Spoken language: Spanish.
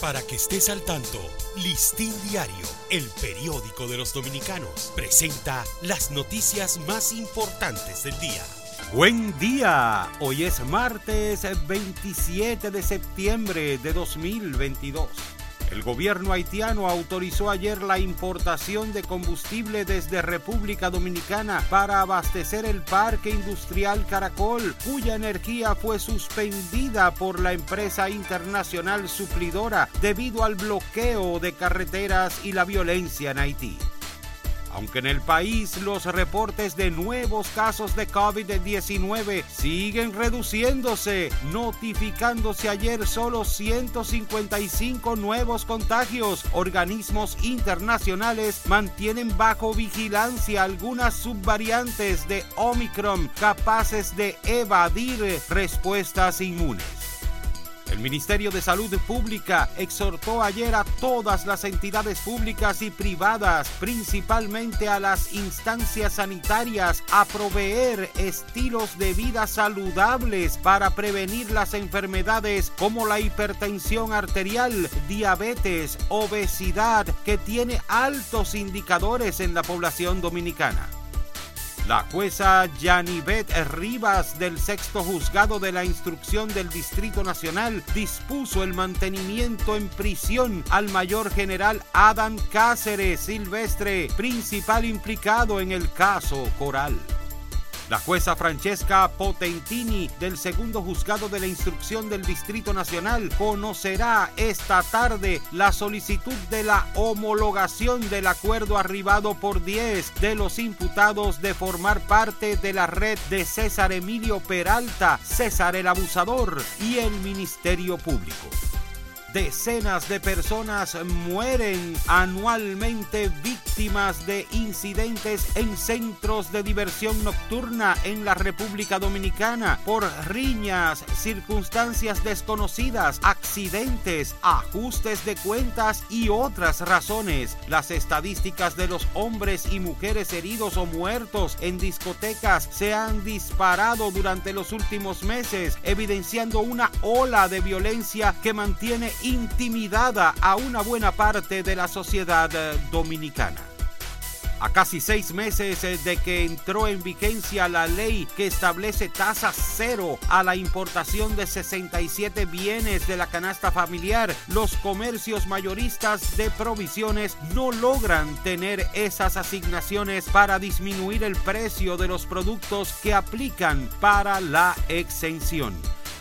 Para que estés al tanto, Listín Diario, el periódico de los dominicanos, presenta las noticias más importantes del día. Buen día, hoy es martes 27 de septiembre de 2022. El gobierno haitiano autorizó ayer la importación de combustible desde República Dominicana para abastecer el parque industrial Caracol, cuya energía fue suspendida por la empresa internacional suplidora debido al bloqueo de carreteras y la violencia en Haití. Aunque en el país los reportes de nuevos casos de COVID-19 siguen reduciéndose, notificándose ayer solo 155 nuevos contagios, organismos internacionales mantienen bajo vigilancia algunas subvariantes de Omicron capaces de evadir respuestas inmunes. El Ministerio de Salud Pública exhortó ayer a todas las entidades públicas y privadas, principalmente a las instancias sanitarias, a proveer estilos de vida saludables para prevenir las enfermedades como la hipertensión arterial, diabetes, obesidad, que tiene altos indicadores en la población dominicana. La jueza Yanivet Rivas del sexto juzgado de la instrucción del Distrito Nacional dispuso el mantenimiento en prisión al mayor general Adam Cáceres Silvestre, principal implicado en el caso Coral. La jueza Francesca Potentini del segundo juzgado de la instrucción del Distrito Nacional conocerá esta tarde la solicitud de la homologación del acuerdo arribado por 10 de los imputados de formar parte de la red de César Emilio Peralta, César el Abusador y el Ministerio Público. Decenas de personas mueren anualmente víctimas de incidentes en centros de diversión nocturna en la República Dominicana por riñas, circunstancias desconocidas, accidentes, ajustes de cuentas y otras razones. Las estadísticas de los hombres y mujeres heridos o muertos en discotecas se han disparado durante los últimos meses, evidenciando una ola de violencia que mantiene intimidada a una buena parte de la sociedad eh, dominicana. A casi seis meses eh, de que entró en vigencia la ley que establece tasa cero a la importación de 67 bienes de la canasta familiar, los comercios mayoristas de provisiones no logran tener esas asignaciones para disminuir el precio de los productos que aplican para la exención.